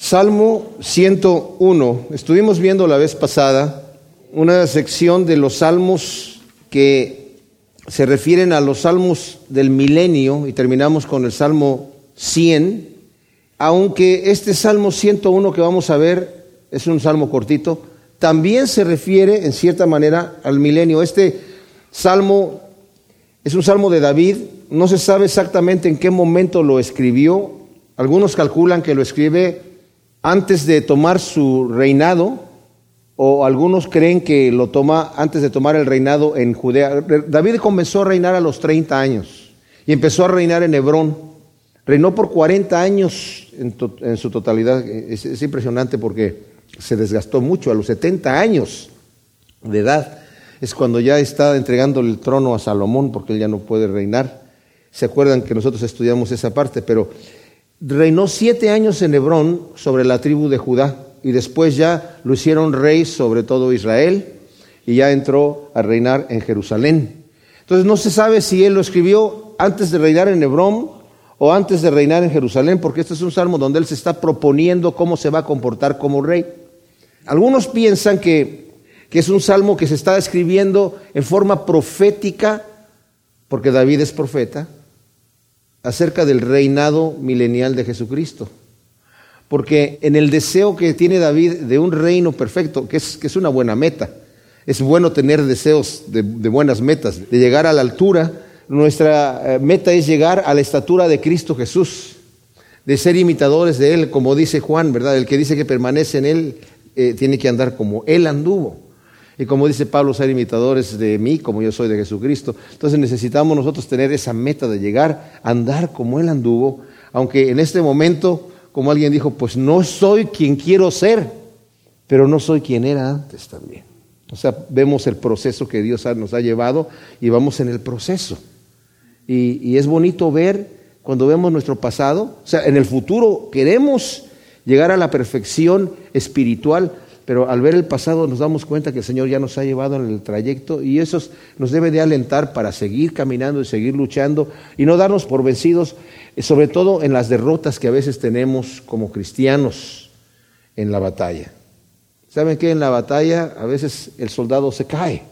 Salmo 101. Estuvimos viendo la vez pasada una sección de los salmos que se refieren a los salmos del milenio y terminamos con el Salmo 100, aunque este Salmo 101 que vamos a ver es un salmo cortito, también se refiere en cierta manera al milenio. Este salmo es un salmo de David, no se sabe exactamente en qué momento lo escribió, algunos calculan que lo escribe antes de tomar su reinado, o algunos creen que lo toma antes de tomar el reinado en Judea. David comenzó a reinar a los 30 años y empezó a reinar en Hebrón. Reinó por 40 años en, su totalidad. Es, impresionante porque se desgastó mucho a los 70 años de edad. Es cuando ya está entregando el trono a Salomón porque él ya no puede reinar. Se acuerdan que nosotros estudiamos esa parte, pero reinó siete años en Hebrón sobre la tribu de Judá y después ya lo hicieron rey sobre todo Israel y ya entró a reinar en Jerusalén. Entonces no se sabe si él lo escribió antes de reinar en Hebrón o antes de reinar en Jerusalén, porque este es un salmo donde él se está proponiendo cómo se va a comportar como rey. Algunos piensan que, que es un salmo que se está escribiendo en forma profética, porque David es profeta, acerca del reinado milenial de Jesucristo. Porque en el deseo que tiene David de un reino perfecto, que es, una buena meta, es bueno tener deseos de, buenas metas, de llegar a la altura. Nuestra eh, meta es llegar a la estatura de Cristo Jesús, de ser imitadores de Él, como dice Juan, ¿verdad? El que dice que permanece en Él eh, tiene que andar como Él anduvo. Y como dice Pablo, ser imitadores de mí como yo soy de Jesucristo. Entonces necesitamos nosotros tener esa meta de llegar a andar como Él anduvo, aunque en este momento, como alguien dijo, pues no soy quien quiero ser, pero no soy quien era antes también. O sea, vemos el proceso que Dios nos ha llevado y vamos en el proceso. Y, y es bonito ver cuando vemos nuestro pasado, o sea, en el futuro queremos llegar a la perfección espiritual, pero al ver el pasado nos damos cuenta que el Señor ya nos ha llevado en el trayecto y eso nos debe de alentar para seguir caminando y seguir luchando y no darnos por vencidos, eh, sobre todo en las derrotas que a veces tenemos como cristianos en la batalla. ¿Saben qué? En la batalla a veces el soldado se cae.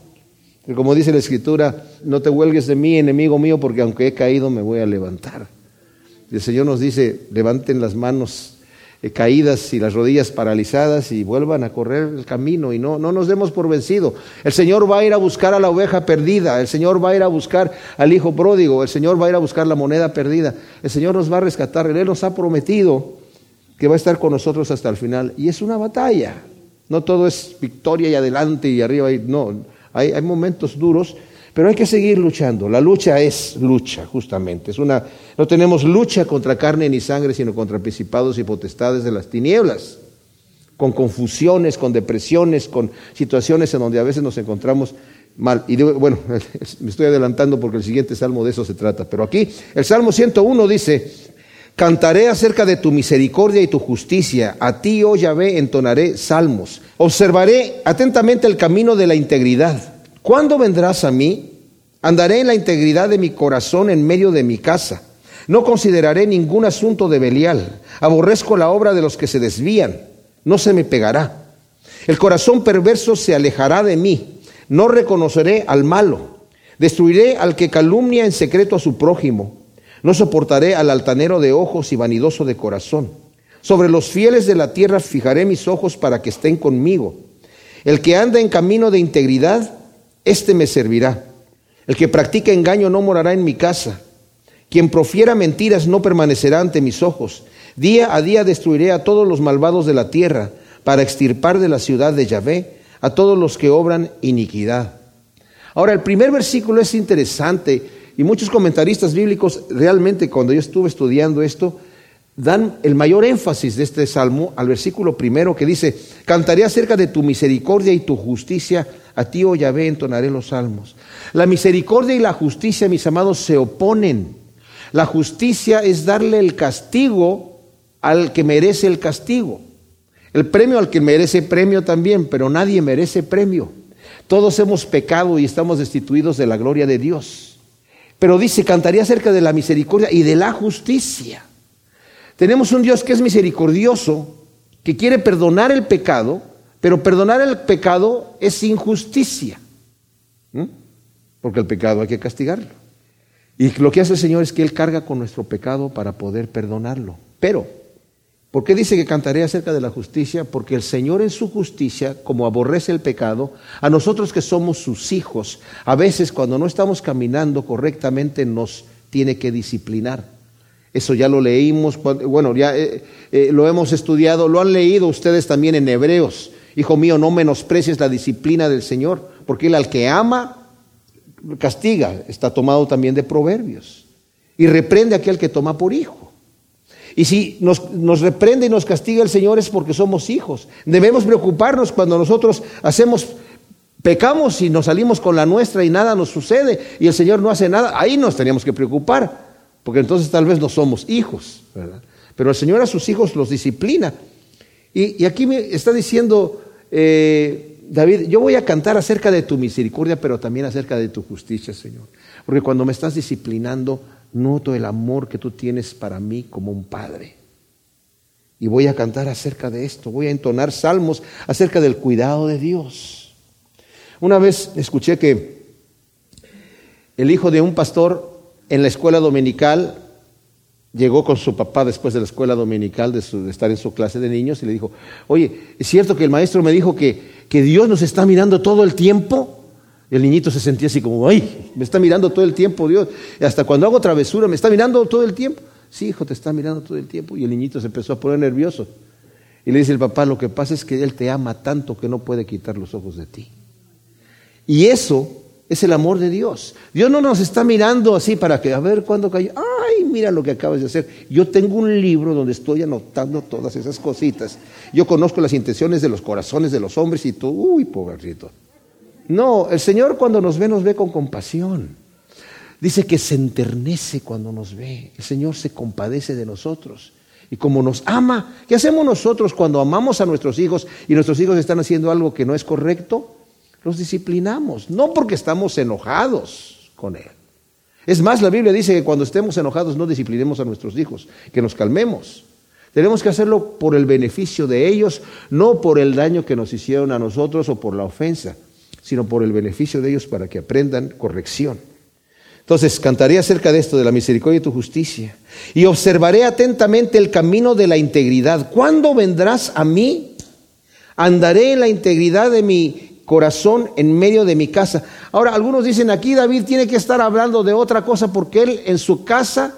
Como dice la Escritura, no te huelgues de mí, enemigo mío, porque aunque he caído me voy a levantar. Y el Señor nos dice, levanten las manos caídas y las rodillas paralizadas y vuelvan a correr el camino y no, no nos demos por vencido. El Señor va a ir a buscar a la oveja perdida, el Señor va a ir a buscar al hijo pródigo, el Señor va a ir a buscar la moneda perdida, el Señor nos va a rescatar, Él nos ha prometido que va a estar con nosotros hasta el final y es una batalla. No todo es victoria y adelante y arriba, y no, hay, hay momentos duros pero hay que seguir luchando. La lucha es lucha, justamente. Es una, no tenemos lucha contra carne ni sangre, sino contra principados y potestades de las tinieblas, con confusiones, con depresiones, con situaciones en donde a veces nos encontramos mal. Y bueno, me estoy adelantando porque el siguiente salmo de eso se trata. Pero aquí, el Salmo 101 dice, Cantaré acerca de tu misericordia y tu justicia. A ti, oh Yahvé, entonaré salmos. Observaré atentamente el camino de la integridad. ¿Cuándo vendrás a mí? Andaré en la integridad de mi corazón en medio de mi casa. No consideraré ningún asunto de Belial. Aborrezco la obra de los que se desvían. No se me pegará. El corazón perverso se alejará de mí. No reconoceré al malo. Destruiré al que calumnia en secreto a su prójimo. No soportaré al altanero de ojos y vanidoso de corazón. Sobre los fieles de la tierra fijaré mis ojos para que estén conmigo. El que anda en camino de integridad, este me servirá. El que practica engaño no morará en mi casa. Quien profiera mentiras no permanecerá ante mis ojos. Día a día destruiré a todos los malvados de la tierra para extirpar de la ciudad de Yahvé a todos los que obran iniquidad. Ahora, el primer versículo es interesante y muchos comentaristas bíblicos realmente cuando yo estuve estudiando esto dan el mayor énfasis de este salmo al versículo primero que dice, cantaré acerca de tu misericordia y tu justicia a ti, oh Yahvé, entonaré los salmos. La misericordia y la justicia, mis amados, se oponen. La justicia es darle el castigo al que merece el castigo. El premio al que merece premio también, pero nadie merece premio. Todos hemos pecado y estamos destituidos de la gloria de Dios. Pero dice, cantaría acerca de la misericordia y de la justicia. Tenemos un Dios que es misericordioso que quiere perdonar el pecado, pero perdonar el pecado es injusticia, porque el pecado hay que castigarlo. Y lo que hace el Señor es que Él carga con nuestro pecado para poder perdonarlo. Pero, ¿por qué dice que cantaré acerca de la justicia? Porque el Señor en su justicia, como aborrece el pecado, a nosotros que somos sus hijos, a veces cuando no estamos caminando correctamente nos tiene que disciplinar. Eso ya lo leímos, bueno, ya eh, eh, lo hemos estudiado, lo han leído ustedes también en Hebreos. Hijo mío, no menosprecies la disciplina del Señor, porque Él al que ama, castiga. Está tomado también de Proverbios. Y reprende aquel que toma por hijo. Y si nos, nos, reprende y nos castiga el Señor es porque somos hijos. Debemos preocuparnos cuando nosotros hacemos, pecamos y nos salimos con la nuestra y nada nos sucede y el Señor no hace nada. Ahí nos tenemos que preocupar porque entonces tal vez no somos hijos, ¿verdad? Pero el Señor a sus hijos los disciplina. Y, aquí me está diciendo eh, David, yo voy a cantar acerca de tu misericordia, pero también acerca de tu justicia, Señor. Porque cuando me estás disciplinando, noto el amor que tú tienes para mí como un padre. Y voy a cantar acerca de esto, voy a entonar salmos acerca del cuidado de Dios. Una vez escuché que el hijo de un pastor en la escuela dominical, llegó con su papá después de la escuela dominical, de, estar en su clase de niños, y le dijo, oye, ¿es cierto que el maestro me dijo que, que Dios nos está mirando todo el tiempo? Y el niñito se sentía así como, ay, me está mirando todo el tiempo Dios. Y hasta cuando hago travesura, me está mirando todo el tiempo. Sí, hijo, te está mirando todo el tiempo. Y el niñito se empezó a poner nervioso. Y le dice el papá, lo que pasa es que Él te ama tanto que no puede quitar los ojos de ti. Y eso es el amor de Dios. Dios no nos está mirando así para que, a ver cuándo cayó. Ay, mira lo que acabas de hacer. Yo tengo un libro donde estoy anotando todas esas cositas. Yo conozco las intenciones de los corazones de los hombres y tú, uy, pobrecito. No, el Señor cuando nos ve, nos ve con compasión. Dice que se enternece cuando nos ve. El Señor se compadece de nosotros. Y como nos ama, ¿qué hacemos nosotros cuando amamos a nuestros hijos y nuestros hijos están haciendo algo que no es correcto? Los disciplinamos, no porque estamos enojados con Él. Es más, la Biblia dice que cuando estemos enojados no disciplinemos a nuestros hijos, que nos calmemos. Tenemos que hacerlo por el beneficio de ellos, no por el daño que nos hicieron a nosotros o por la ofensa, sino por el beneficio de ellos para que aprendan corrección. Entonces, cantaré acerca de esto, de la misericordia y tu justicia, y observaré atentamente el camino de la integridad. ¿Cuándo vendrás a mí? Andaré en la integridad de mi corazón en medio de mi casa. Ahora, algunos dicen aquí David tiene que estar hablando de otra cosa porque él en su casa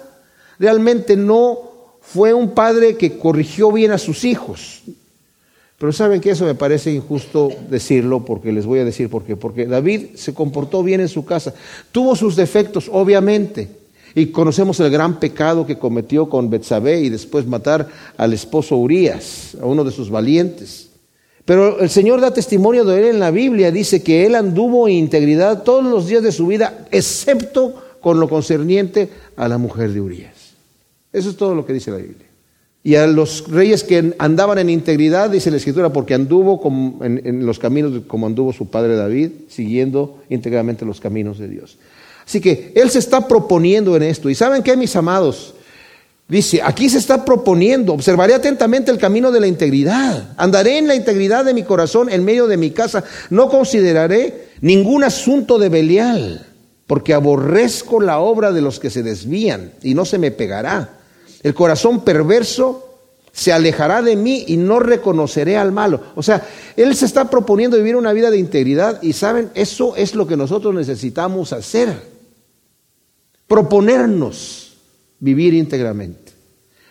realmente no fue un padre que corrigió bien a sus hijos. Pero saben que eso me parece injusto decirlo porque les voy a decir por qué. Porque David se comportó bien en su casa. Tuvo sus defectos, obviamente. Y conocemos el gran pecado que cometió con Betsabé y después matar al esposo Urias, a uno de sus valientes. Pero el Señor da testimonio de él en la Biblia. Dice que él anduvo en integridad todos los días de su vida, excepto con lo concerniente a la mujer de Urias. Eso es todo lo que dice la Biblia. Y a los reyes que andaban en integridad, dice la Escritura, porque anduvo en, en los caminos como anduvo su padre David, siguiendo íntegramente los caminos de Dios. Así que él se está proponiendo en esto. ¿Y saben qué, mis amados? Dice, aquí se está proponiendo, observaré atentamente el camino de la integridad, andaré en la integridad de mi corazón en medio de mi casa, no consideraré ningún asunto de Belial, porque aborrezco la obra de los que se desvían y no se me pegará. El corazón perverso se alejará de mí y no reconoceré al malo. O sea, él se está proponiendo vivir una vida de integridad y saben, eso es lo que nosotros necesitamos hacer. Proponernos vivir íntegramente.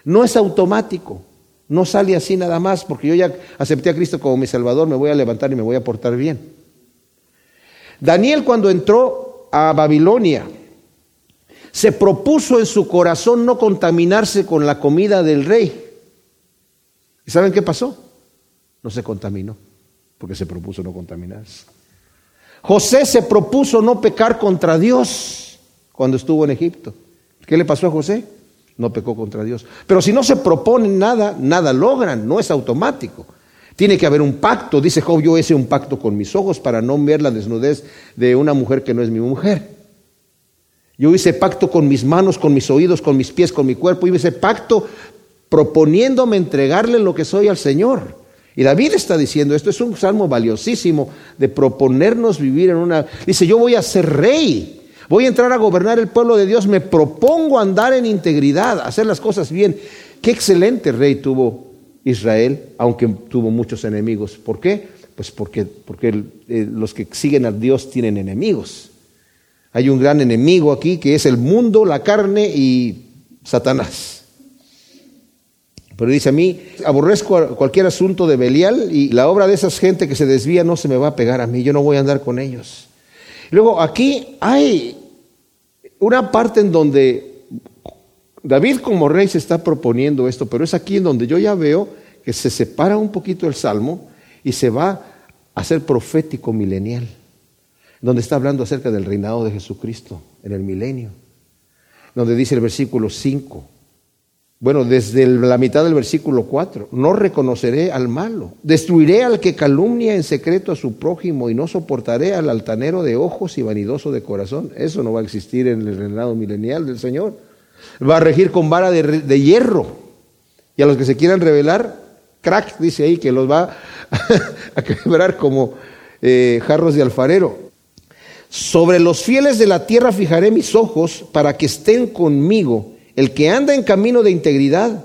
No es automático, no sale así nada más, porque yo ya acepté a Cristo como mi Salvador, me voy a levantar y me voy a portar bien. Daniel cuando entró a Babilonia, se propuso en su corazón no contaminarse con la comida del rey. ¿Y saben qué pasó? No se contaminó, porque se propuso no contaminarse. José se propuso no pecar contra Dios cuando estuvo en Egipto. ¿Qué le pasó a José? No pecó contra Dios. Pero si no se proponen nada, nada logran, no es automático. Tiene que haber un pacto. Dice Job, yo hice un pacto con mis ojos para no ver la desnudez de una mujer que no es mi mujer. Yo hice pacto con mis manos, con mis oídos, con mis pies, con mi cuerpo. Yo hice pacto proponiéndome entregarle lo que soy al Señor. Y David está diciendo, esto es un salmo valiosísimo de proponernos vivir en una... Dice, yo voy a ser rey, voy a entrar a gobernar el pueblo de Dios, me propongo andar en integridad, hacer las cosas bien. Qué excelente rey tuvo Israel, aunque tuvo muchos enemigos. ¿Por qué? Pues porque, porque eh, los que siguen a Dios tienen enemigos. Hay un gran enemigo aquí que es el mundo, la carne y Satanás. Pero dice a mí, aborrezco cualquier asunto de Belial y la obra de esas gente que se desvía no se me va a pegar a mí, yo no voy a andar con ellos. Luego aquí hay una parte en donde David como rey se está proponiendo esto, pero es aquí en donde yo ya veo que se separa un poquito el salmo y se va a ser profético milenial, donde está hablando acerca del reinado de Jesucristo en el milenio, donde dice el versículo 5 bueno, desde la mitad del versículo 4, no reconoceré al malo, destruiré al que calumnia en secreto a su prójimo y no soportaré al altanero de ojos y vanidoso de corazón. Eso no va a existir en el reinado milenial del Señor. Va a regir con vara de, hierro. Y a los que se quieran revelar, crack, dice ahí, que los va a quebrar como eh, jarros de alfarero. Sobre los fieles de la tierra fijaré mis ojos para que estén conmigo el que anda en camino de integridad,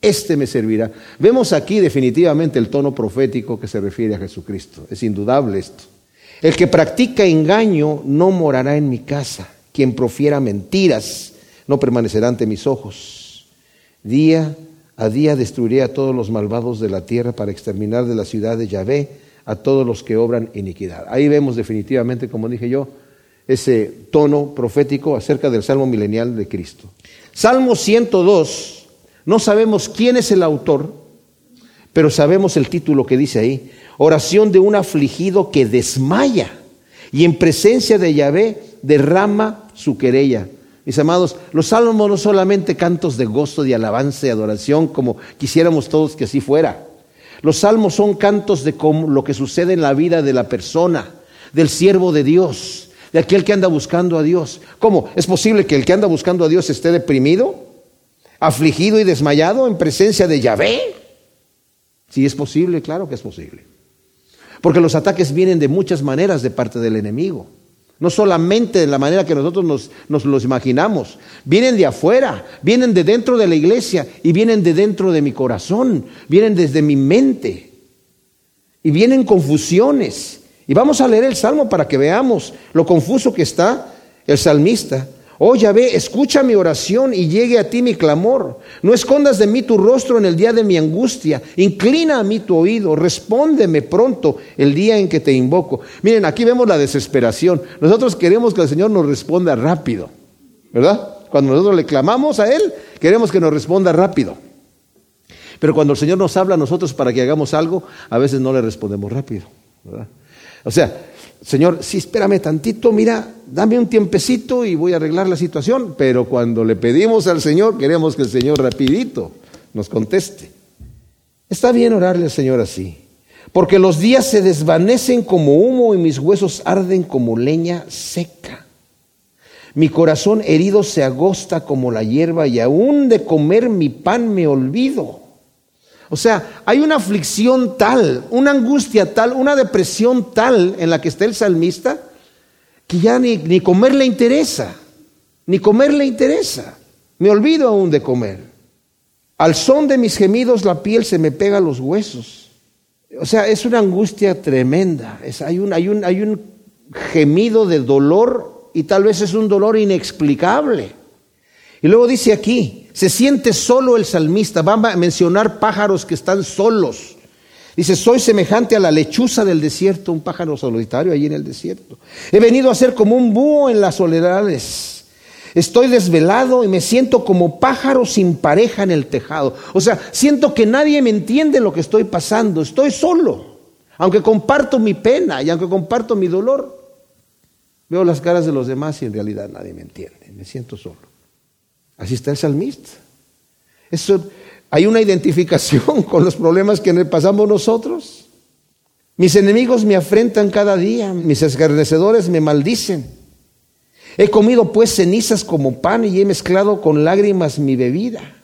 este me servirá. Vemos aquí definitivamente el tono profético que se refiere a Jesucristo. Es indudable esto. El que practica engaño no morará en mi casa. Quien profiera mentiras no permanecerá ante mis ojos. Día a día destruiré a todos los malvados de la tierra para exterminar de la ciudad de Yahvé a todos los que obran iniquidad. Ahí vemos definitivamente, como dije yo, ese tono profético acerca del salmo milenial de Cristo. Salmo 102, no sabemos quién es el autor, pero sabemos el título que dice ahí, oración de un afligido que desmaya y en presencia de Yahvé derrama su querella. Mis amados, los salmos no solamente cantos de gozo, de alabanza y adoración, como quisiéramos todos que así fuera. Los salmos son cantos de lo que sucede en la vida de la persona, del siervo de Dios de aquel que anda buscando a Dios. ¿Cómo? ¿Es posible que el que anda buscando a Dios esté deprimido, afligido y desmayado en presencia de Yahvé? Sí es posible, claro que es posible. Porque los ataques vienen de muchas maneras de parte del enemigo. No solamente de la manera que nosotros nos, nos, los imaginamos. Vienen de afuera, vienen de dentro de la iglesia y vienen de dentro de mi corazón, vienen desde mi mente. Y vienen confusiones. Y vamos a leer el salmo para que veamos lo confuso que está el salmista. Oh Yahvé, escucha mi oración y llegue a ti mi clamor. No escondas de mí tu rostro en el día de mi angustia. Inclina a mí tu oído. Respóndeme pronto el día en que te invoco. Miren, aquí vemos la desesperación. Nosotros queremos que el Señor nos responda rápido. ¿Verdad? Cuando nosotros le clamamos a Él, queremos que nos responda rápido. Pero cuando el Señor nos habla a nosotros para que hagamos algo, a veces no le respondemos rápido. ¿verdad? O sea, Señor, sí, espérame tantito, mira, dame un tiempecito y voy a arreglar la situación. Pero cuando le pedimos al Señor, queremos que el Señor rapidito nos conteste. Está bien orarle al Señor así, porque los días se desvanecen como humo y mis huesos arden como leña seca. Mi corazón herido se agosta como la hierba y aún de comer mi pan me olvido. O sea, hay una aflicción tal, una angustia tal, una depresión tal en la que está el salmista que ya ni, ni comer le interesa, ni comer le interesa. Me olvido aún de comer. Al son de mis gemidos la piel se me pega a los huesos. O sea, es una angustia tremenda. Es, hay, un, hay, un, hay un gemido de dolor y tal vez es un dolor inexplicable. Y luego dice aquí, se siente solo el salmista, va a mencionar pájaros que están solos. Dice, soy semejante a la lechuza del desierto, un pájaro solitario allí en el desierto. He venido a ser como un búho en las soledades. Estoy desvelado y me siento como pájaro sin pareja en el tejado. O sea, siento que nadie me entiende lo que estoy pasando. Estoy solo. Aunque comparto mi pena y aunque comparto mi dolor, veo las caras de los demás y en realidad nadie me entiende. Me siento solo. Así está el salmista. Eso, hay una identificación con los problemas que pasamos nosotros. Mis enemigos me afrentan cada día, mis escarnecedores me maldicen. He comido pues cenizas como pan y he mezclado con lágrimas mi bebida.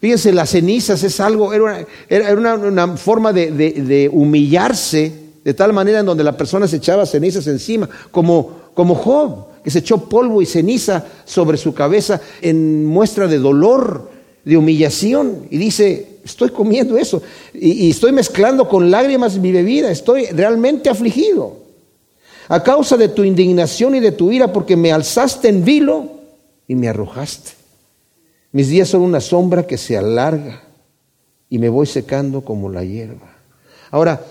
Fíjense, las cenizas es algo, era una, forma de, de, humillarse de tal manera en donde la persona se echaba cenizas encima, como, como Job, que se echó polvo y ceniza sobre su cabeza en muestra de dolor, de humillación, y dice, estoy comiendo eso, y, estoy mezclando con lágrimas mi bebida, estoy realmente afligido. A causa de tu indignación y de tu ira, porque me alzaste en vilo y me arrojaste. Mis días son una sombra que se alarga y me voy secando como la hierba. Ahora,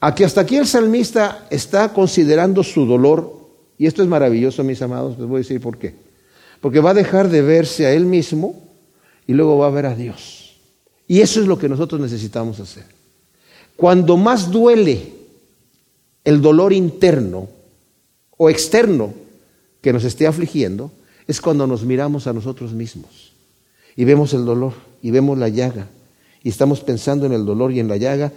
aquí hasta aquí el salmista está considerando su dolor, y esto es maravilloso, mis amados, les voy a decir por qué. Porque va a dejar de verse a él mismo y luego va a ver a Dios. Y eso es lo que nosotros necesitamos hacer. Cuando más duele el dolor interno o externo que nos esté afligiendo, es cuando nos miramos a nosotros mismos y vemos el dolor y vemos la llaga y estamos pensando en el dolor y en la llaga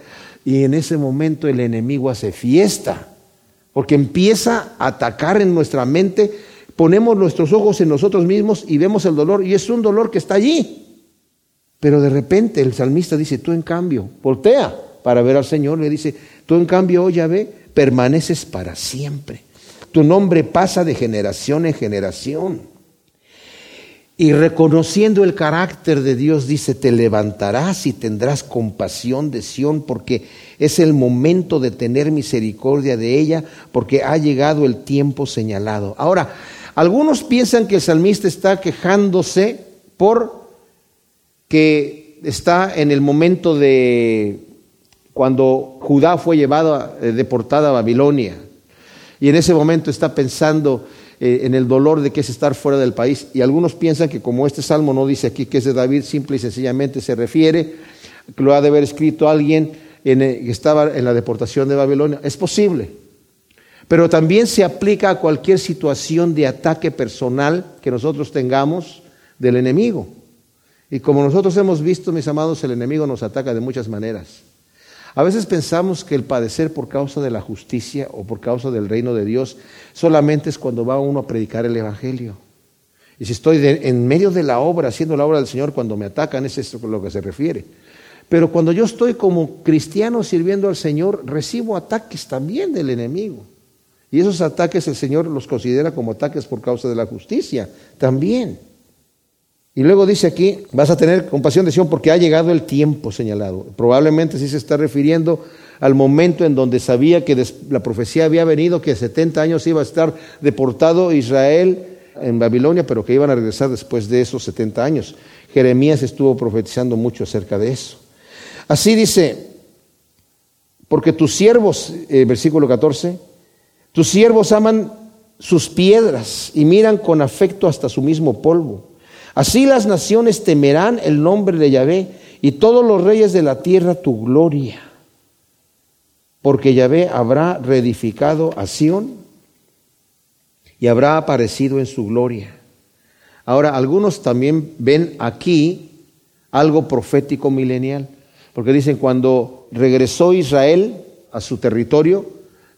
y en ese momento el enemigo hace fiesta porque empieza a atacar en nuestra mente, ponemos nuestros ojos en nosotros mismos y vemos el dolor y es un dolor que está allí. Pero de repente el salmista dice, tú en cambio, voltea para ver al Señor, le dice, tú en cambio, oh ve permaneces para siempre. Tu nombre pasa de generación en generación. Y reconociendo el carácter de Dios, dice, te levantarás y tendrás compasión de Sión, porque es el momento de tener misericordia de ella, porque ha llegado el tiempo señalado. Ahora, algunos piensan que el salmista está quejándose por que está en el momento de cuando Judá fue llevado, eh, deportada a Babilonia. Y en ese momento está pensando, eh, en el dolor de que es estar fuera del país. Y algunos piensan que como este salmo no dice aquí que es de David, simple y sencillamente se refiere, que lo ha de haber escrito alguien en, eh, que estaba en la deportación de Babilonia. Es posible. Pero también se aplica a cualquier situación de ataque personal que nosotros tengamos del enemigo. Y como nosotros hemos visto, mis amados, el enemigo nos ataca de muchas maneras. A veces pensamos que el padecer por causa de la justicia o por causa del reino de Dios solamente es cuando va uno a predicar el Evangelio. Y si estoy en medio de la obra, haciendo la obra del Señor, cuando me atacan, es eso a lo que se refiere. Pero cuando yo estoy como cristiano sirviendo al Señor, recibo ataques también del enemigo. Y esos ataques el Señor los considera como ataques por causa de la justicia también. Y luego dice aquí, vas a tener compasión de Sion porque ha llegado el tiempo señalado. Probablemente sí se está refiriendo al momento en donde sabía que la profecía había venido, que 70 años iba a estar deportado Israel en Babilonia, pero que iban a regresar después de esos 70 años. Jeremías estuvo profetizando mucho acerca de eso. Así dice, porque tus siervos, eh, versículo 14, tus siervos aman sus piedras y miran con afecto hasta su mismo polvo. Así las naciones temerán el nombre de Yahvé y todos los reyes de la tierra tu gloria. Porque Yahvé habrá reedificado a Sión y habrá aparecido en su gloria. Ahora, algunos también ven aquí algo profético milenial, porque dicen cuando regresó Israel a su territorio,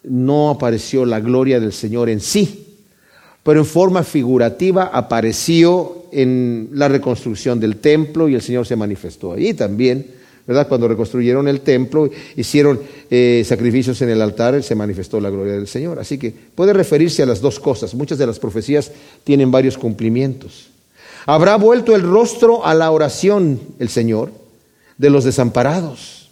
no apareció la gloria del Señor en sí, pero en forma figurativa apareció en la reconstrucción del templo y el Señor se manifestó allí también, ¿verdad? Cuando reconstruyeron el templo, hicieron eh, sacrificios en el altar, se manifestó la gloria del Señor. Así que puede referirse a las dos cosas. Muchas de las profecías tienen varios cumplimientos. Habrá vuelto el rostro a la oración el Señor de los desamparados,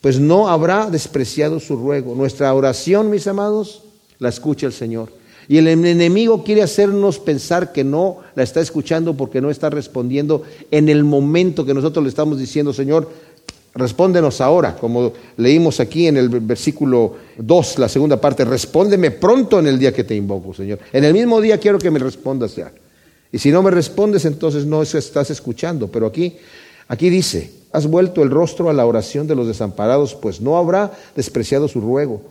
pues no habrá despreciado su ruego. Nuestra oración, mis amados, la escucha el Señor. Y el enemigo quiere hacernos pensar que no la está escuchando porque no está respondiendo en el momento que nosotros le estamos diciendo, Señor, respóndenos ahora, como leímos aquí en el versículo 2, la segunda parte, respóndeme pronto en el día que te invoco, Señor. En el mismo día quiero que me respondas ya. Y si no me respondes, entonces no estás escuchando. Pero aquí, aquí dice, has vuelto el rostro a la oración de los desamparados, pues no habrá despreciado su ruego.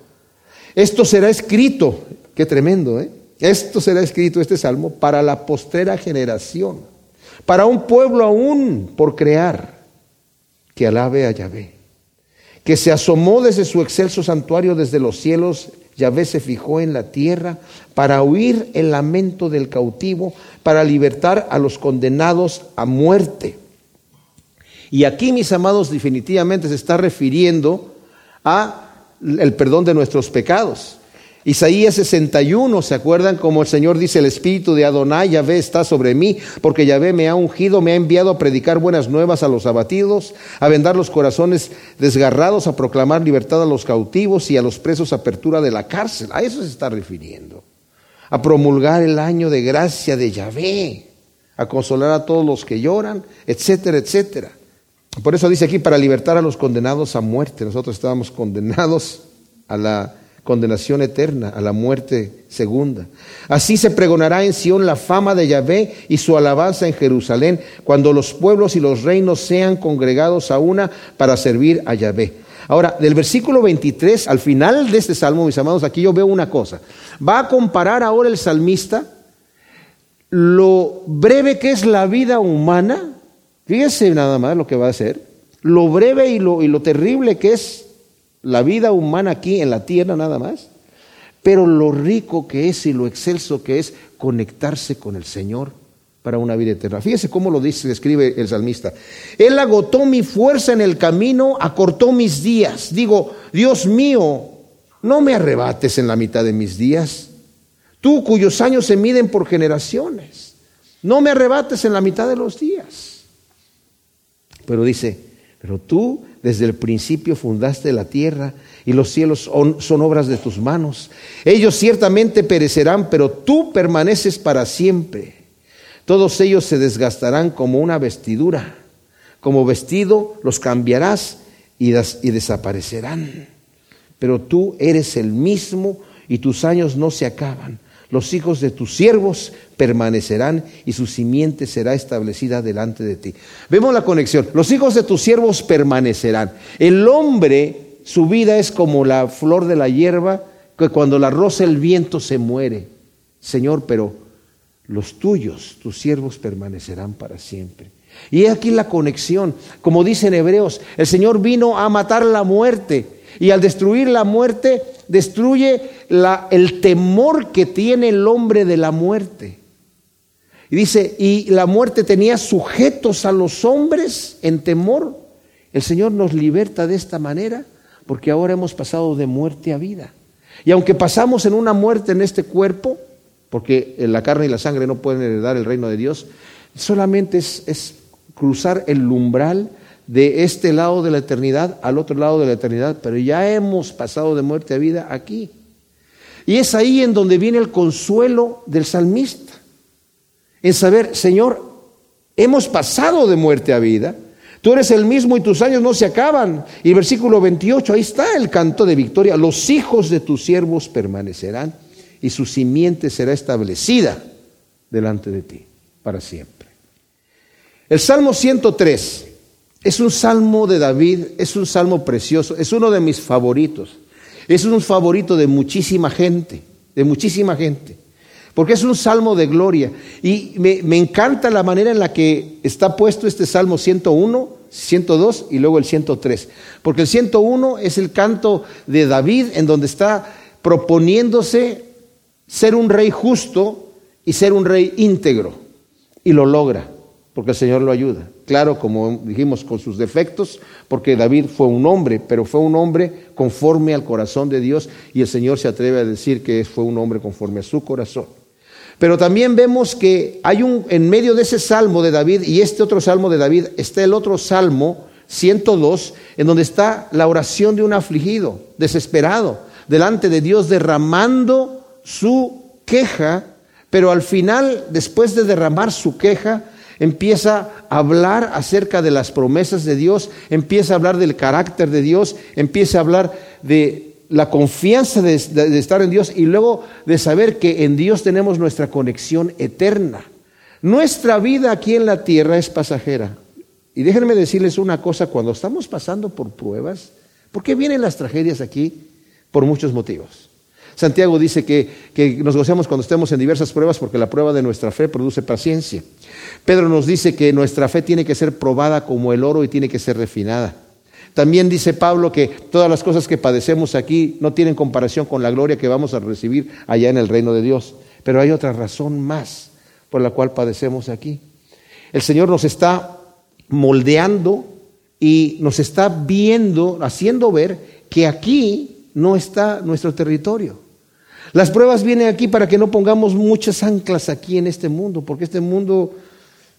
Esto será escrito Qué tremendo, ¿eh? Esto será escrito, este salmo, para la postera generación, para un pueblo aún por crear, que alabe a Yahvé, que se asomó desde su excelso santuario desde los cielos, Yahvé se fijó en la tierra para oír el lamento del cautivo, para libertar a los condenados a muerte Y aquí, mis amados, definitivamente se está refiriendo a el perdón de nuestros pecados. Isaías 61, ¿se acuerdan como el Señor dice, el Espíritu de Adonai, Yahvé está sobre mí, porque Yahvé me ha ungido, me ha enviado a predicar buenas nuevas a los abatidos, a vendar los corazones desgarrados, a proclamar libertad a los cautivos y a los presos apertura de la cárcel. A eso se está refiriendo. A promulgar el año de gracia de Yahvé, a consolar a todos los que lloran, etcétera, etcétera. Por eso dice aquí, para libertar a los condenados a muerte. Nosotros estábamos condenados a la condenación eterna, a la muerte segunda. Así se pregonará en Sión la fama de Yahvé y su alabanza en Jerusalén, cuando los pueblos y los reinos sean congregados a una para servir a Yahvé. Ahora, del versículo 23 al final de este salmo, mis amados, aquí yo veo una cosa. Va a comparar ahora el salmista lo breve que es la vida humana. Fíjese nada más lo que va a hacer. Lo breve y lo, y lo terrible que es la vida humana aquí en la tierra nada más, pero lo rico que es y lo excelso que es conectarse con el Señor para una vida eterna. Fíjese cómo lo dice, escribe el salmista. Él agotó mi fuerza en el camino, acortó mis días. Digo, Dios mío, no me arrebates en la mitad de mis días. Tú cuyos años se miden por generaciones, no me arrebates en la mitad de los días. Pero dice, pero tú desde el principio fundaste la tierra y los cielos son, obras de tus manos. Ellos ciertamente perecerán, pero tú permaneces para siempre. Todos ellos se desgastarán como una vestidura. Como vestido los cambiarás y, y desaparecerán. Pero tú eres el mismo y tus años no se acaban los hijos de tus siervos permanecerán y su simiente será establecida delante de ti. Vemos la conexión. Los hijos de tus siervos permanecerán. El hombre, su vida es como la flor de la hierba, que cuando la roza el viento se muere. Señor, pero los tuyos, tus siervos, permanecerán para siempre. Y aquí la conexión. Como dicen Hebreos, el Señor vino a matar la muerte. Y al destruir la muerte, destruye el temor que tiene el hombre de la muerte. Y dice, y la muerte tenía sujetos a los hombres en temor. El Señor nos liberta de esta manera porque ahora hemos pasado de muerte a vida. Y aunque pasamos en una muerte en este cuerpo, porque la carne y la sangre no pueden heredar el reino de Dios, solamente es, es cruzar el umbral de este lado de la eternidad al otro lado de la eternidad, pero ya hemos pasado de muerte a vida aquí. Y es ahí en donde viene el consuelo del salmista, en saber, Señor, hemos pasado de muerte a vida, tú eres el mismo y tus años no se acaban. Y versículo 28, ahí está el canto de victoria, los hijos de tus siervos permanecerán y su simiente será establecida delante de ti para siempre. El Salmo 103 es un salmo de David, es un salmo precioso, es uno de mis favoritos. Es un favorito de muchísima gente, de muchísima gente, porque es un salmo de gloria. Y me, encanta la manera en la que está puesto este salmo 101, 102 y luego el 103. Porque el 101 es el canto de David en donde está proponiéndose ser un rey justo y ser un rey íntegro. Y lo logra porque el Señor lo ayuda. Claro, como dijimos, con sus defectos, porque David fue un hombre, pero fue un hombre conforme al corazón de Dios y el Señor se atreve a decir que fue un hombre conforme a su corazón. Pero también vemos que hay un, en medio de ese salmo de David y este otro salmo de David, está el otro salmo 102, en donde está la oración de un afligido, desesperado, delante de Dios, derramando su queja, pero al final, después de derramar su queja, empieza a hablar acerca de las promesas de Dios, empieza a hablar del carácter de Dios, empieza a hablar de la confianza de, estar en Dios y luego de saber que en Dios tenemos nuestra conexión eterna. Nuestra vida aquí en la tierra es pasajera. Y déjenme decirles una cosa, cuando estamos pasando por pruebas, ¿por qué vienen las tragedias aquí? Por muchos motivos. Santiago dice que, que, nos gozamos cuando estemos en diversas pruebas porque la prueba de nuestra fe produce paciencia. Pedro nos dice que nuestra fe tiene que ser probada como el oro y tiene que ser refinada. También dice Pablo que todas las cosas que padecemos aquí no tienen comparación con la gloria que vamos a recibir allá en el reino de Dios. Pero hay otra razón más por la cual padecemos aquí. El Señor nos está moldeando y nos está viendo, haciendo ver que aquí no está nuestro territorio. Las pruebas vienen aquí para que no pongamos muchas anclas aquí en este mundo, porque este mundo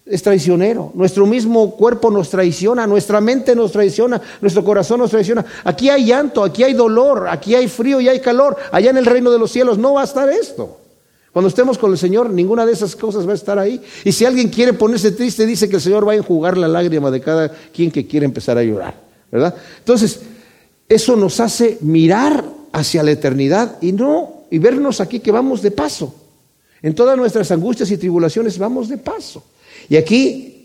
es traicionero. Nuestro mismo cuerpo nos traiciona, nuestra mente nos traiciona, nuestro corazón nos traiciona. Aquí hay llanto, aquí hay dolor, aquí hay frío y hay calor. Allá en el reino de los cielos no va a estar esto. Cuando estemos con el Señor, ninguna de esas cosas va a estar ahí. Y si alguien quiere ponerse triste, dice que el Señor va a enjugar la lágrima de cada quien que quiere empezar a llorar. ¿Verdad? Entonces, eso nos hace mirar hacia la eternidad y no, y vernos aquí que vamos de paso. En todas nuestras angustias y tribulaciones vamos de paso. Y aquí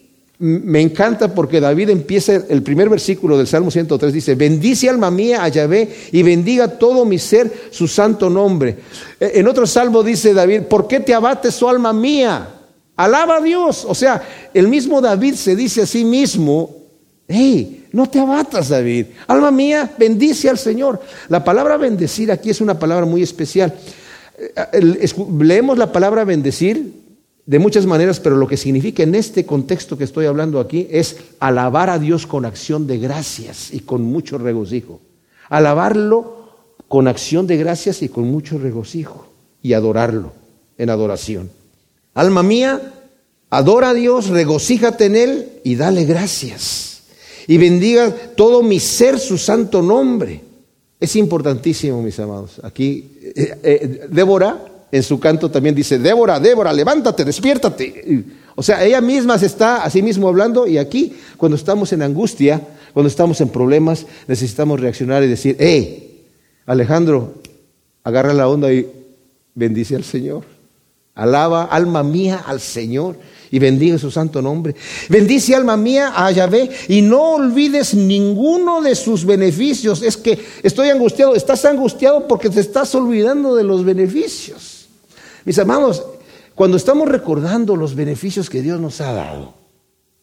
me encanta porque David empieza el primer versículo del Salmo 103, dice, bendice alma mía a Yahvé y bendiga todo mi ser su santo nombre. E, en otro salmo dice David, ¿por qué te abates, su alma mía? Alaba a Dios. O sea, el mismo David se dice a sí mismo, hey, no te abatas David. Alma mía, bendice al Señor. La palabra bendecir aquí es una palabra muy especial. Eh, leemos la palabra bendecir de muchas maneras, pero lo que significa en este contexto que estoy hablando aquí es alabar a Dios con acción de gracias y con mucho regocijo. Alabarlo con acción de gracias y con mucho regocijo y adorarlo en adoración. Alma mía, adora a Dios, regocíjate en Él y dale gracias. Y bendiga todo mi ser su santo nombre. Es importantísimo, mis amados. Aquí, eh, eh, Débora en su canto también dice, Débora, Débora, levántate, despiértate. O sea, ella misma se está a sí mismo hablando y aquí, cuando estamos en angustia, cuando estamos en problemas, necesitamos reaccionar y decir, hey, Alejandro, agarra la onda y bendice al Señor. Alaba, alma mía, al Señor y bendiga su santo nombre. Bendice alma mía a Yahvé y no olvides ninguno de sus beneficios. Es que estoy angustiado, estás angustiado porque te estás olvidando de los beneficios. Mis amados, cuando estamos recordando los beneficios que Dios nos ha dado,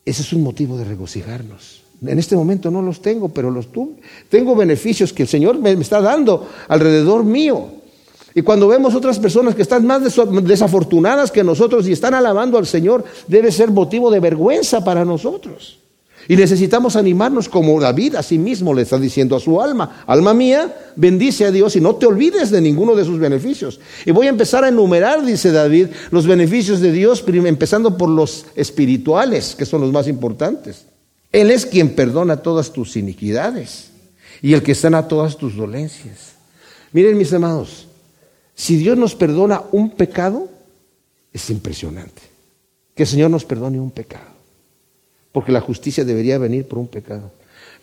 ese es un motivo de regocijarnos. En este momento no los tengo, pero los tuve. Tengo beneficios que el Señor me está dando alrededor mío. Y cuando vemos otras personas que están más desafortunadas que nosotros y están alabando al Señor, debe ser motivo de vergüenza para nosotros. Y necesitamos animarnos como David a sí mismo le está diciendo a su alma, alma mía, bendice a Dios y no te olvides de ninguno de sus beneficios. Y voy a empezar a enumerar, dice David, los beneficios de Dios, empezando por los espirituales, que son los más importantes. Él es quien perdona todas tus iniquidades y el que sana todas tus dolencias. Miren mis amados, si Dios nos perdona un pecado, es impresionante. Que el Señor nos perdone un pecado porque la justicia debería venir por un pecado.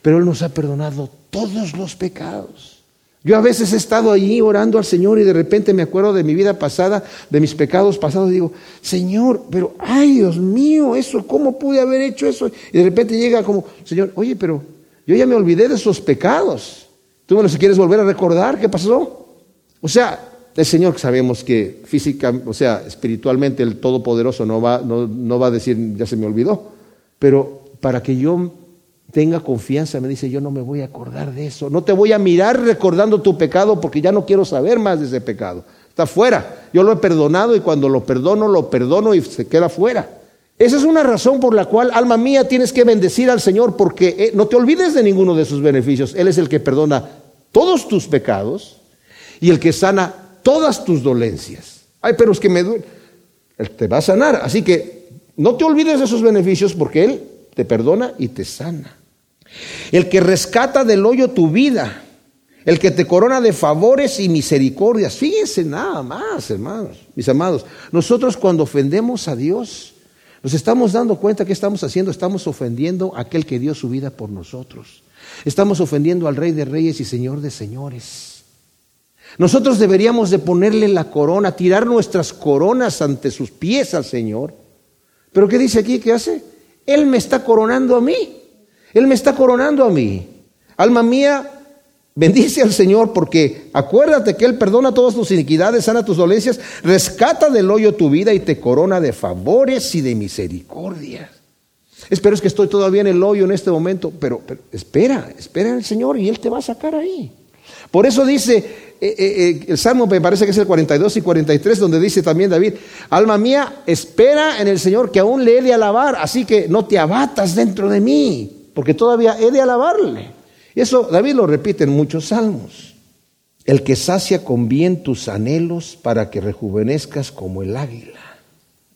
Pero Él nos ha perdonado todos los pecados. Yo a veces he estado allí orando al Señor y de repente me acuerdo de mi vida pasada, de mis pecados pasados, y digo, Señor, pero, ay Dios mío, eso, ¿cómo pude haber hecho eso? Y de repente llega como, Señor, oye, pero yo ya me olvidé de esos pecados. ¿Tú me los quieres volver a recordar? ¿Qué pasó? O sea, el Señor sabemos que física, o sea, espiritualmente el Todopoderoso no va, no, no va a decir, ya se me olvidó. Pero para que yo tenga confianza, me dice, yo no me voy a acordar de eso. No te voy a mirar recordando tu pecado porque ya no quiero saber más de ese pecado. Está fuera. Yo lo he perdonado y cuando lo perdono, lo perdono y se queda fuera. Esa es una razón por la cual, alma mía, tienes que bendecir al Señor porque eh, no te olvides de ninguno de sus beneficios. Él es el que perdona todos tus pecados y el que sana todas tus dolencias. Ay, pero es que me duele. Él te va a sanar. Así que no te olvides de esos beneficios porque Él te perdona y te sana. El que rescata del hoyo tu vida, el que te corona de favores y misericordias. Fíjense nada más, hermanos, mis amados. Nosotros cuando ofendemos a Dios, nos estamos dando cuenta que estamos haciendo, estamos ofendiendo a aquel que dio su vida por nosotros. Estamos ofendiendo al Rey de Reyes y Señor de Señores. Nosotros deberíamos de ponerle la corona, tirar nuestras coronas ante sus pies al Señor pero ¿qué dice aquí? ¿Qué hace? Él me está coronando a mí. Él me está coronando a mí. Alma mía, bendice al Señor porque acuérdate que Él perdona todas tus iniquidades, sana tus dolencias, rescata del hoyo tu vida y te corona de favores y de misericordia. Espero es que estoy todavía en el hoyo en este momento, pero, pero espera, espera el Señor y Él te va a sacar ahí. Por eso dice eh, eh, eh, el Salmo, me parece que es el 42 y 43, donde dice también David, alma mía, espera en el Señor que aún le he de alabar, así que no te abatas dentro de mí. porque todavía he de alabarle. Eso David lo repite en muchos salmos. El que sacia con bien tus anhelos para que rejuvenezcas como el águila.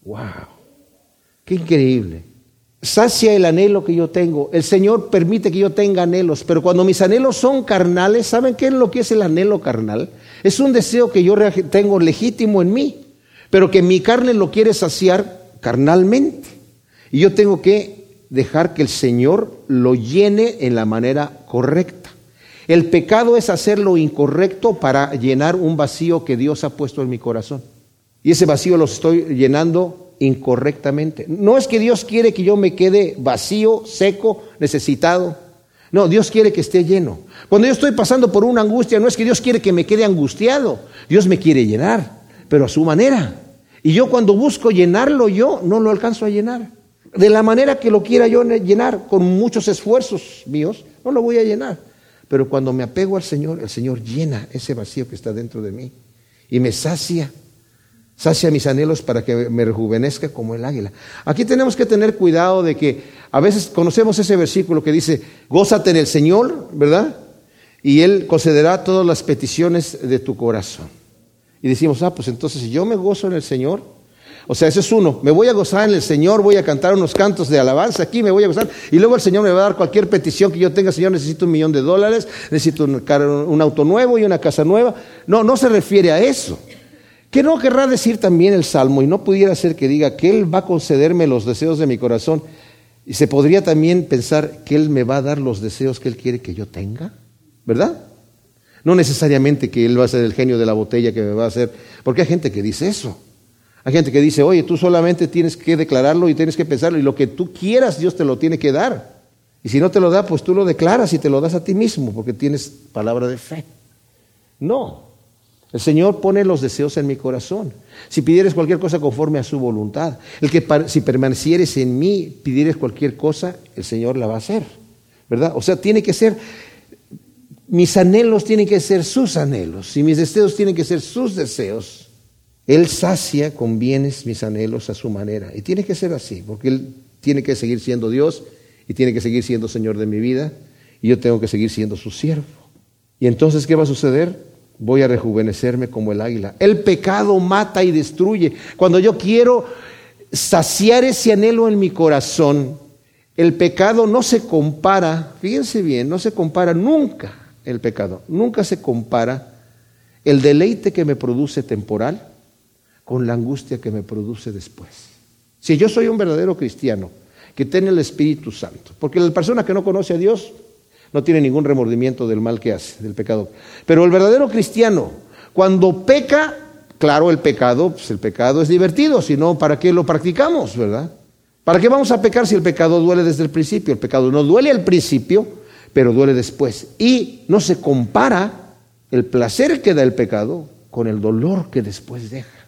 ¡Wow! ¡Qué increíble! Sacia el anhelo que yo tengo. El Señor permite que yo tenga anhelos, pero cuando mis anhelos son carnales, ¿saben qué es lo que es el anhelo carnal? Es un deseo que yo tengo legítimo en mí, pero que mi carne lo quiere saciar carnalmente. Y yo tengo que dejar que el Señor lo llene en la manera correcta. El pecado es hacer lo incorrecto para llenar un vacío que Dios ha puesto en mi corazón. Y ese vacío lo estoy llenando incorrectamente. No es que Dios quiere que yo me quede vacío, seco, necesitado. No, Dios quiere que esté lleno. Cuando yo estoy pasando por una angustia, no es que Dios quiere que me quede angustiado. Dios me quiere llenar, pero a su manera. Y yo cuando busco llenarlo yo, no lo alcanzo a llenar. De la manera que lo quiera yo llenar, con muchos esfuerzos míos, no lo voy a llenar. Pero cuando me apego al Señor, el Señor llena ese vacío que está dentro de mí y me sacia, sacia mis anhelos para que me rejuvenezca como el águila. Aquí tenemos que tener cuidado de que a veces conocemos ese versículo que dice, gózate en el Señor, ¿verdad? Y Él concederá todas las peticiones de tu corazón. Y decimos, ah, pues entonces si yo me gozo en el Señor, o sea, ese es uno, me voy a gozar en el Señor, voy a cantar unos cantos de alabanza aquí, me voy a gozar, y luego el Señor me va a dar cualquier petición que yo tenga, Señor, necesito un millón de dólares, necesito un, un auto nuevo y una casa nueva. No, no se refiere a eso. ¿Qué no querrá decir también el Salmo? Y no pudiera ser que diga que Él va a concederme los deseos de mi corazón. Y se podría también pensar que Él me va a dar los deseos que Él quiere que yo tenga, ¿verdad? No necesariamente que Él va a ser el genio de la botella que me va a hacer, porque hay gente que dice eso. Hay gente que dice, oye, tú solamente tienes que declararlo y tienes que pensarlo, y lo que tú quieras Dios te lo tiene que dar. Y si no te lo da, pues tú lo declaras y te lo das a ti mismo, porque tienes palabra de fe. No, el Señor pone los deseos en mi corazón. Si pidieres cualquier cosa conforme a su voluntad, el que si permanecieres en mí, pidieres cualquier cosa, el Señor la va a hacer. ¿Verdad? O sea, tiene que ser mis anhelos tienen que ser sus anhelos y mis deseos tienen que ser sus deseos. Él sacia con bienes mis anhelos a su manera. Y tiene que ser así, porque Él tiene que seguir siendo Dios y tiene que seguir siendo Señor de mi vida y yo tengo que seguir siendo su siervo. Y entonces, ¿qué va a suceder? Voy a rejuvenecerme como el águila. El pecado mata y destruye. Cuando yo quiero saciar ese anhelo en mi corazón, el pecado no se compara, fíjense bien, no se compara nunca el pecado. Nunca se compara el deleite que me produce temporal con la angustia que me produce después. Si yo soy un verdadero cristiano que tiene el Espíritu Santo, porque la persona que no conoce a Dios no tiene ningún remordimiento del mal que hace, del pecado. Pero el verdadero cristiano, cuando peca, claro, el pecado, pues el pecado es divertido, si no, ¿para qué lo practicamos, verdad? ¿Para qué vamos a pecar si el pecado duele desde el principio? El pecado no duele al principio, pero duele después. Y no se compara el placer que da el pecado con el dolor que después deja.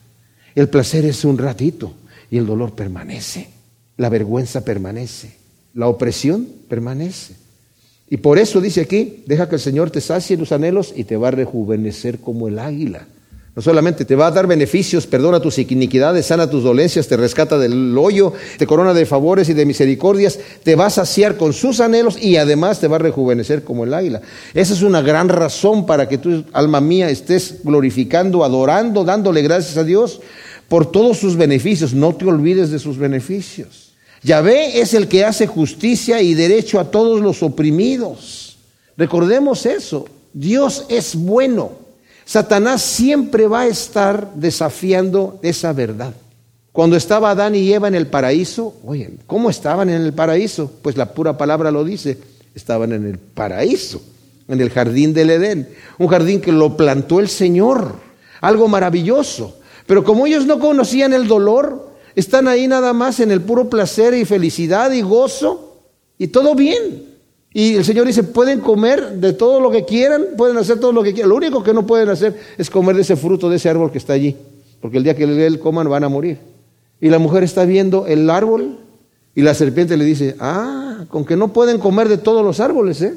El placer es un ratito y el dolor permanece. La vergüenza permanece. La opresión permanece. Y por eso dice aquí, deja que el Señor te sacie los anhelos y te va a rejuvenecer como el águila. No solamente te va a dar beneficios, perdona tus iniquidades, sana tus dolencias, te rescata del hoyo, te corona de favores y de misericordias, te va a saciar con sus anhelos y además te va a rejuvenecer como el águila. Esa es una gran razón para que tú, alma mía, estés glorificando, adorando, dándole gracias a Dios por todos sus beneficios. No te olvides de sus beneficios. Yahvé es el que hace justicia y derecho a todos los oprimidos. Recordemos eso. Dios es bueno. Satanás siempre va a estar desafiando esa verdad. Cuando estaba Adán y Eva en el paraíso, oye, ¿cómo estaban en el paraíso? Pues la pura palabra lo dice, estaban en el paraíso, en el jardín del Edén, un jardín que lo plantó el Señor, algo maravilloso. Pero como ellos no conocían el dolor, están ahí nada más en el puro placer y felicidad y gozo, y todo bien. Y el Señor dice, pueden comer de todo lo que quieran, pueden hacer todo lo que quieran. Lo único que no pueden hacer es comer de ese fruto, de ese árbol que está allí. Porque el día que él coman van a morir. Y la mujer está viendo el árbol y la serpiente le dice, ah, con que no pueden comer de todos los árboles, ¿eh?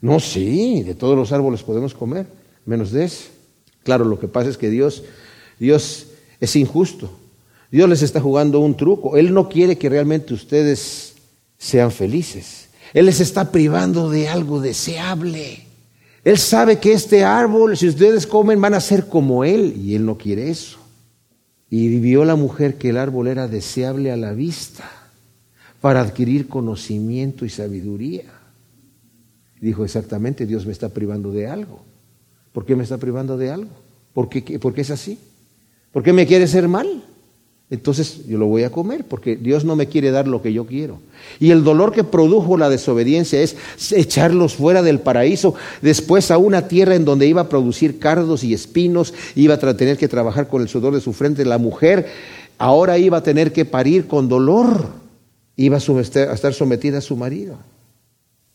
No, sí, de todos los árboles podemos comer, menos de ese. Claro, lo que pasa es que Dios, Dios es injusto. Dios les está jugando un truco. Él no quiere que realmente ustedes sean felices. Él les está privando de algo deseable. Él sabe que este árbol, si ustedes comen, van a ser como Él, y Él no quiere eso. Y vio la mujer que el árbol era deseable a la vista para adquirir conocimiento y sabiduría. Dijo exactamente, Dios me está privando de algo. ¿Por qué me está privando de algo? ¿Por qué, ¿Por qué es así? ¿Por qué me quiere ser mal? Entonces yo lo voy a comer porque Dios no me quiere dar lo que yo quiero. Y el dolor que produjo la desobediencia es echarlos fuera del paraíso, después a una tierra en donde iba a producir cardos y espinos, iba a tener que trabajar con el sudor de su frente. La mujer ahora iba a tener que parir con dolor, iba a estar sometida a su marido.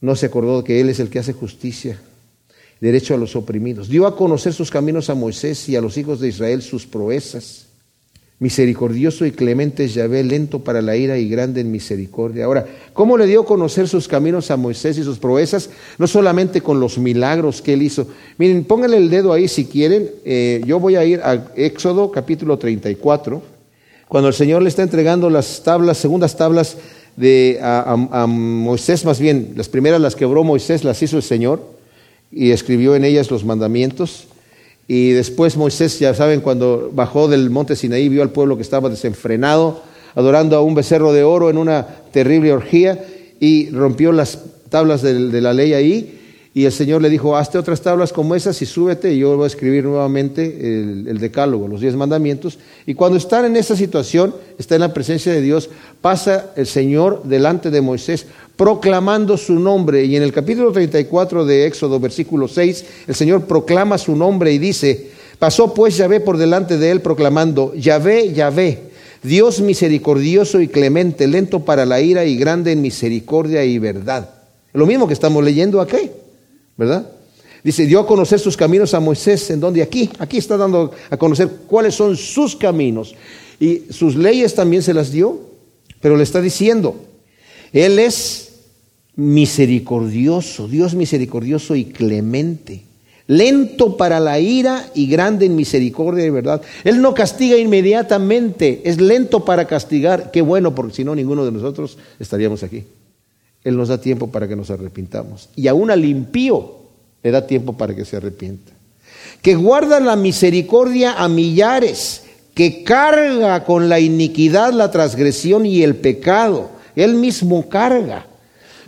No se acordó que Él es el que hace justicia, derecho a los oprimidos. Dio a conocer sus caminos a Moisés y a los hijos de Israel sus proezas. Misericordioso y clemente es Yahvé, lento para la ira y grande en misericordia. Ahora, ¿cómo le dio a conocer sus caminos a Moisés y sus proezas? No solamente con los milagros que él hizo. Miren, pónganle el dedo ahí si quieren. Eh, yo voy a ir a Éxodo capítulo 34, cuando el Señor le está entregando las tablas, segundas tablas de, a, a Moisés, más bien, las primeras las quebró Moisés, las hizo el Señor y escribió en ellas los mandamientos. Y después Moisés, ya saben, cuando bajó del monte Sinaí, vio al pueblo que estaba desenfrenado, adorando a un becerro de oro en una terrible orgía, y rompió las tablas de, la ley ahí. Y el Señor le dijo, hazte otras tablas como esas y súbete, y yo voy a escribir nuevamente el, decálogo, los diez mandamientos. Y cuando están en esa situación, está en la presencia de Dios, pasa el Señor delante de Moisés proclamando su nombre. Y en el capítulo 34 de Éxodo, versículo 6, el Señor proclama su nombre y dice, pasó pues Yahvé por delante de él proclamando, Yahvé, Yahvé, Dios misericordioso y clemente, lento para la ira y grande en misericordia y verdad. Lo mismo que estamos leyendo aquí, ¿verdad? Dice, dio a conocer sus caminos a Moisés, en donde aquí, aquí está dando a conocer cuáles son sus caminos. Y sus leyes también se las dio, pero le está diciendo, Él es misericordioso, Dios misericordioso y clemente, lento para la ira y grande en misericordia y verdad. Él no castiga inmediatamente, es lento para castigar. Qué bueno, porque si no, ninguno de nosotros estaríamos aquí. Él nos da tiempo para que nos arrepintamos. Y aún al impío le da tiempo para que se arrepienta. Que guarda la misericordia a millares, que carga con la iniquidad, la transgresión y el pecado. Él mismo carga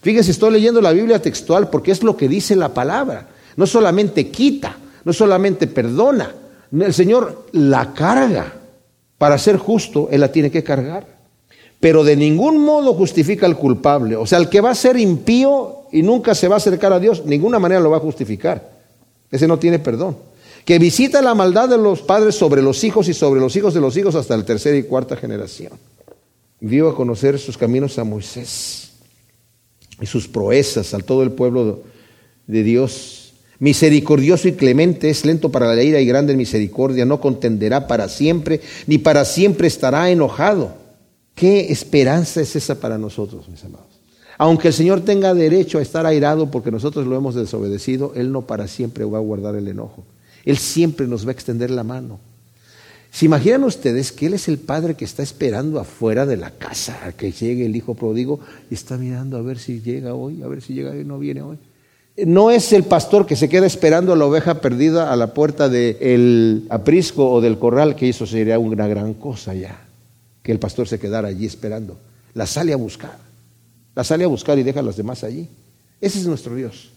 Fíjense, estoy leyendo la Biblia textual porque es lo que dice la palabra. No solamente quita, no solamente perdona, el Señor la carga. Para ser justo, Él la tiene que cargar. Pero de ningún modo justifica al culpable. O sea, el que va a ser impío y nunca se va a acercar a Dios, ninguna manera lo va a justificar. Ese no tiene perdón. Que visita la maldad de los padres sobre los hijos y sobre los hijos de los hijos hasta la tercera y cuarta generación. Dio a conocer sus caminos a Moisés y sus proezas al todo el pueblo de Dios. Misericordioso y clemente es lento para la ira y grande en misericordia, no contenderá para siempre, ni para siempre estará enojado. ¿Qué esperanza es esa para nosotros, mis amados? Aunque el Señor tenga derecho a estar airado porque nosotros lo hemos desobedecido, Él no para siempre va a guardar el enojo. Él siempre nos va a extender la mano. ¿Se imaginan ustedes que Él es el Padre que está esperando afuera de la casa a que llegue el Hijo pródigo y está mirando a ver si llega hoy, a ver si llega hoy, no viene hoy? No es el pastor que se queda esperando a la oveja perdida a la puerta del aprisco o del corral, que eso sería una gran cosa ya, que el pastor se quedara allí esperando. La sale a buscar, la sale a buscar y deja a los demás allí. Ese es nuestro Dios,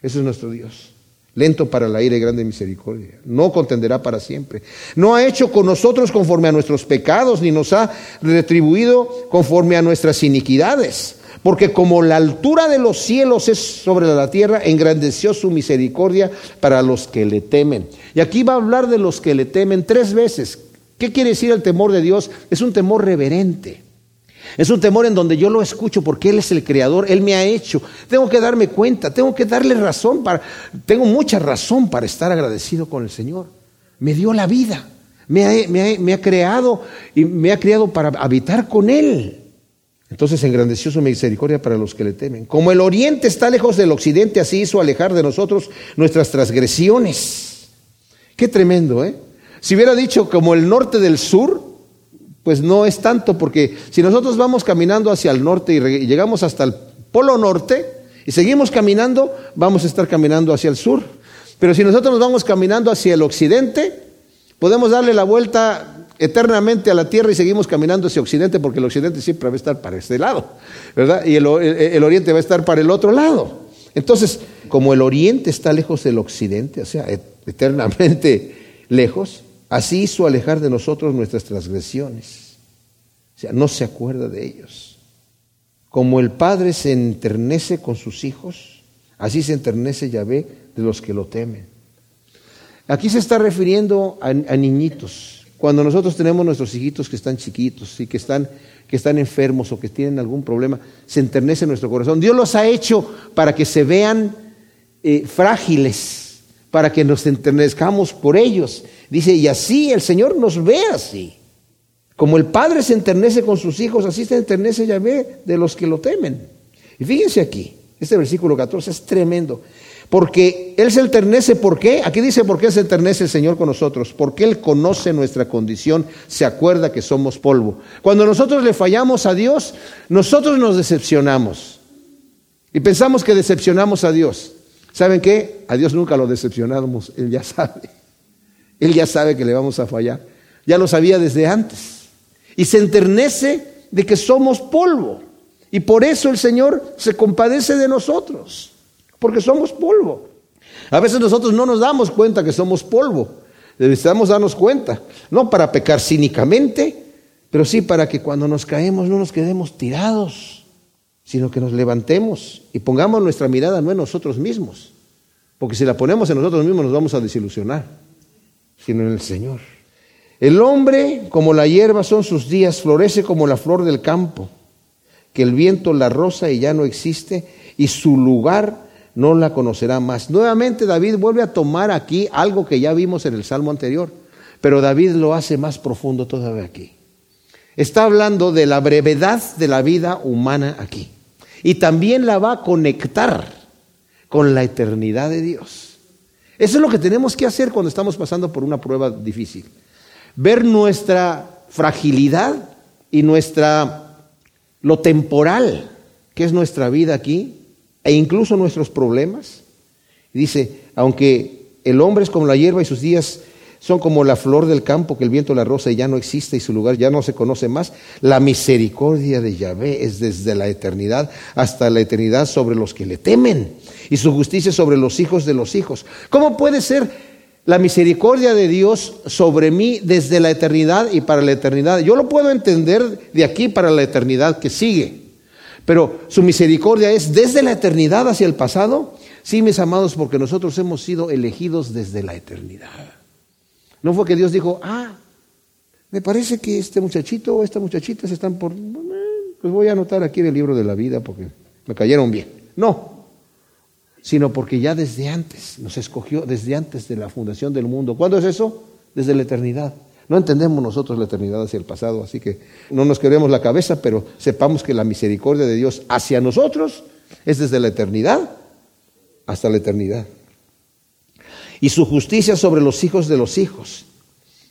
ese es nuestro Dios lento para la ira y grande misericordia. No contenderá para siempre. No ha hecho con nosotros conforme a nuestros pecados, ni nos ha retribuido conforme a nuestras iniquidades. Porque como la altura de los cielos es sobre la tierra, engrandeció su misericordia para los que le temen. Y aquí va a hablar de los que le temen tres veces. ¿Qué quiere decir el temor de Dios? Es un temor reverente. Es un temor en donde yo lo escucho porque Él es el creador, Él me ha hecho. Tengo que darme cuenta, tengo que darle razón para, tengo mucha razón para estar agradecido con el Señor. Me dio la vida, me ha, me ha creado y me ha creado para habitar con Él. Entonces engrandeció su misericordia para los que le temen. Como el oriente está lejos del occidente, así hizo alejar de nosotros nuestras transgresiones. Qué tremendo, ¿eh? Si hubiera dicho como el norte del sur, pues no es tanto, porque si nosotros vamos caminando hacia el norte y llegamos hasta el polo norte y seguimos caminando, vamos a estar caminando hacia el sur. Pero si nosotros nos vamos caminando hacia el occidente, podemos darle la vuelta eternamente a la tierra y seguimos caminando hacia occidente porque el occidente siempre va a estar para este lado, ¿verdad? Y el, el oriente va a estar para el otro lado. Entonces, como el oriente está lejos del occidente, o sea, eternamente lejos, así hizo alejar de nosotros nuestras transgresiones. O sea, no se acuerda de ellos. Como el Padre se enternece con sus hijos, así se enternece Yahvé de los que lo temen. Aquí se está refiriendo a, niñitos. Cuando nosotros tenemos nuestros hijitos que están chiquitos y que están, que están enfermos o que tienen algún problema, se enternece nuestro corazón. Dios los ha hecho para que se vean eh, frágiles, para que nos enternezcamos por ellos. Dice, y así el Señor nos ve así. Como el Padre se enternece con sus hijos, así se enternece Yahvé de los que lo temen. Y fíjense aquí, este versículo 14 es tremendo. Porque Él se enternece, ¿por qué? Aquí dice, ¿por qué se enternece el Señor con nosotros? Porque Él conoce nuestra condición, se acuerda que somos polvo. Cuando nosotros le fallamos a Dios, nosotros nos decepcionamos. Y pensamos que decepcionamos a Dios. ¿Saben qué? A Dios nunca lo decepcionamos, Él ya sabe. Él ya sabe que le vamos a fallar. Ya lo sabía desde antes y se enternece de que somos polvo. Y por eso el Señor se compadece de nosotros, porque somos polvo. A veces nosotros no nos damos cuenta que somos polvo. Necesitamos darnos cuenta, no para pecar cínicamente, pero sí para que cuando nos caemos no nos quedemos tirados, sino que nos levantemos y pongamos nuestra mirada no en nosotros mismos, porque si la ponemos en nosotros mismos nos vamos a desilusionar, sino en el Señor. El hombre, como la hierba son sus días, florece como la flor del campo, que el viento la roza y ya no existe, y su lugar no la conocerá más. Nuevamente David vuelve a tomar aquí algo que ya vimos en el Salmo anterior, pero David lo hace más profundo todavía aquí. Está hablando de la brevedad de la vida humana aquí. Y también la va a conectar con la eternidad de Dios. Eso es lo que tenemos que hacer cuando estamos pasando por una prueba difícil ver nuestra fragilidad y nuestra lo temporal que es nuestra vida aquí e incluso nuestros problemas. dice, aunque el hombre es como la hierba y sus días son como la flor del campo que el viento la rosa y ya no existe y su lugar ya no se conoce más, la misericordia de Yahvé es desde la eternidad hasta la eternidad sobre los que le temen y su justicia sobre los hijos de los hijos. ¿Cómo puede ser la misericordia de Dios sobre mí desde la eternidad y para la eternidad. Yo lo puedo entender de aquí para la eternidad que sigue, pero su misericordia es desde la eternidad hacia el pasado. Sí, mis amados, porque nosotros hemos sido elegidos desde la eternidad. No fue que Dios dijo, ah, me parece que este muchachito o esta muchachita se están por... Pues voy a anotar aquí en el libro de la vida porque me cayeron bien. No, sino porque ya desde antes nos escogió, desde antes de la fundación del mundo. ¿Cuándo es eso? Desde la eternidad. No entendemos nosotros la eternidad hacia el pasado, así que no nos queremos la cabeza, pero sepamos que la misericordia de Dios hacia nosotros es desde la eternidad hasta la eternidad. Y su justicia sobre los hijos de los hijos.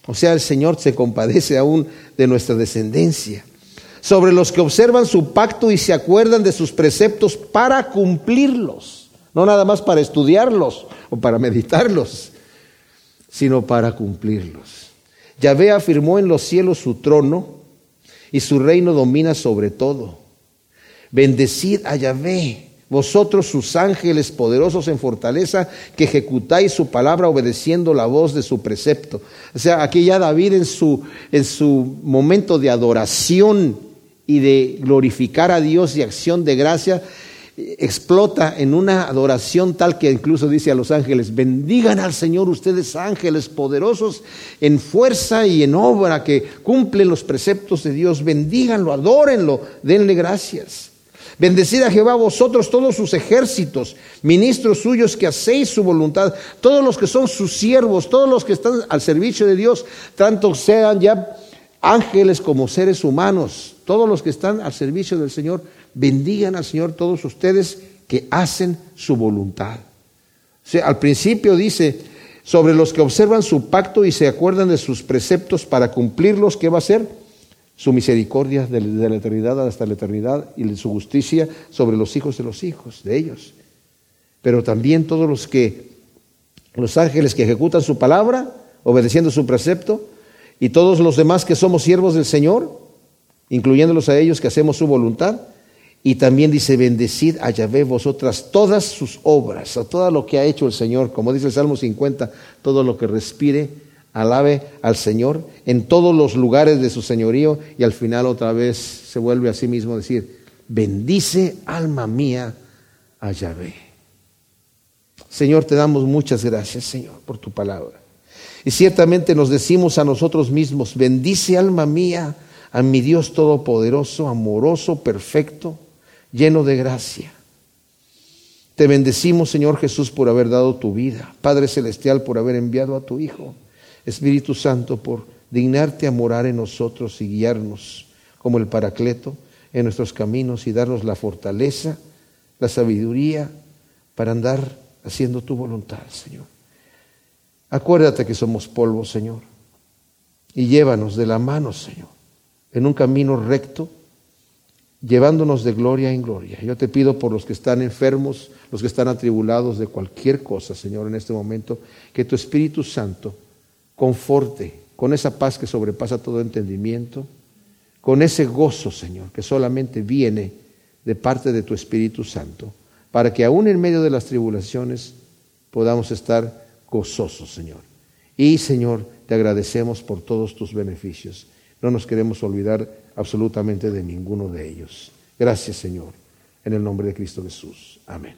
O sea, el Señor se compadece aún de nuestra descendencia. Sobre los que observan su pacto y se acuerdan de sus preceptos para cumplirlos no nada más para estudiarlos o para meditarlos, sino para cumplirlos. Yahvé afirmó en los cielos su trono y su reino domina sobre todo. Bendecid a Yahvé, vosotros sus ángeles poderosos en fortaleza, que ejecutáis su palabra obedeciendo la voz de su precepto. O sea, aquí ya David en su, en su momento de adoración y de glorificar a Dios y acción de gracia, explota en una adoración tal que incluso dice a los ángeles, bendigan al Señor ustedes ángeles poderosos en fuerza y en obra que cumplen los preceptos de Dios, bendíganlo, adórenlo, denle gracias. Bendecid a Jehová vosotros todos sus ejércitos, ministros suyos que hacéis su voluntad, todos los que son sus siervos, todos los que están al servicio de Dios, tanto sean ya ángeles como seres humanos, todos los que están al servicio del Señor, bendigan al Señor todos ustedes que hacen su voluntad. al principio dice, sobre los que observan su pacto y se acuerdan de sus preceptos para cumplirlos, ¿qué va a hacer? Su misericordia desde la eternidad hasta la eternidad y su justicia sobre los hijos de los hijos de ellos. Pero también todos los que, los ángeles que ejecutan su palabra, obedeciendo su precepto, y todos los demás que somos siervos del Señor, incluyéndolos a ellos que hacemos su voluntad. Y también dice, bendecid a Yahvé vosotras todas sus obras, a todo lo que ha hecho el Señor, como dice el Salmo 50, todo lo que respire alabe al Señor en todos los lugares de su señorío y al final otra vez se vuelve a sí mismo a decir, bendice alma mía a Yahvé. Señor, te damos muchas gracias, Señor, por tu palabra. Y ciertamente nos decimos a nosotros mismos, bendice alma mía a mi Dios todopoderoso, amoroso, perfecto, lleno de gracia. Te bendecimos, Señor Jesús, por haber dado tu vida, Padre Celestial, por haber enviado a tu Hijo. Espíritu Santo, por dignarte a morar en nosotros y guiarnos como el Paracleto en nuestros caminos y darnos la fortaleza, la sabiduría para andar haciendo tu voluntad, Señor. Acuérdate que somos polvo, Señor, y llévanos de la mano, Señor, en un camino recto, llevándonos de gloria en gloria. Yo te pido por los que están enfermos, los que están atribulados de cualquier cosa, Señor, en este momento, que tu Espíritu Santo conforte con esa paz que sobrepasa todo entendimiento, con ese gozo, Señor, que solamente viene de parte de tu Espíritu Santo, para que aún en medio de las tribulaciones podamos estar gozosos, Señor. Y, Señor, te agradecemos por todos tus beneficios. No nos queremos olvidar absolutamente de ninguno de ellos. Gracias, Señor, en el nombre de Cristo Jesús. Amén.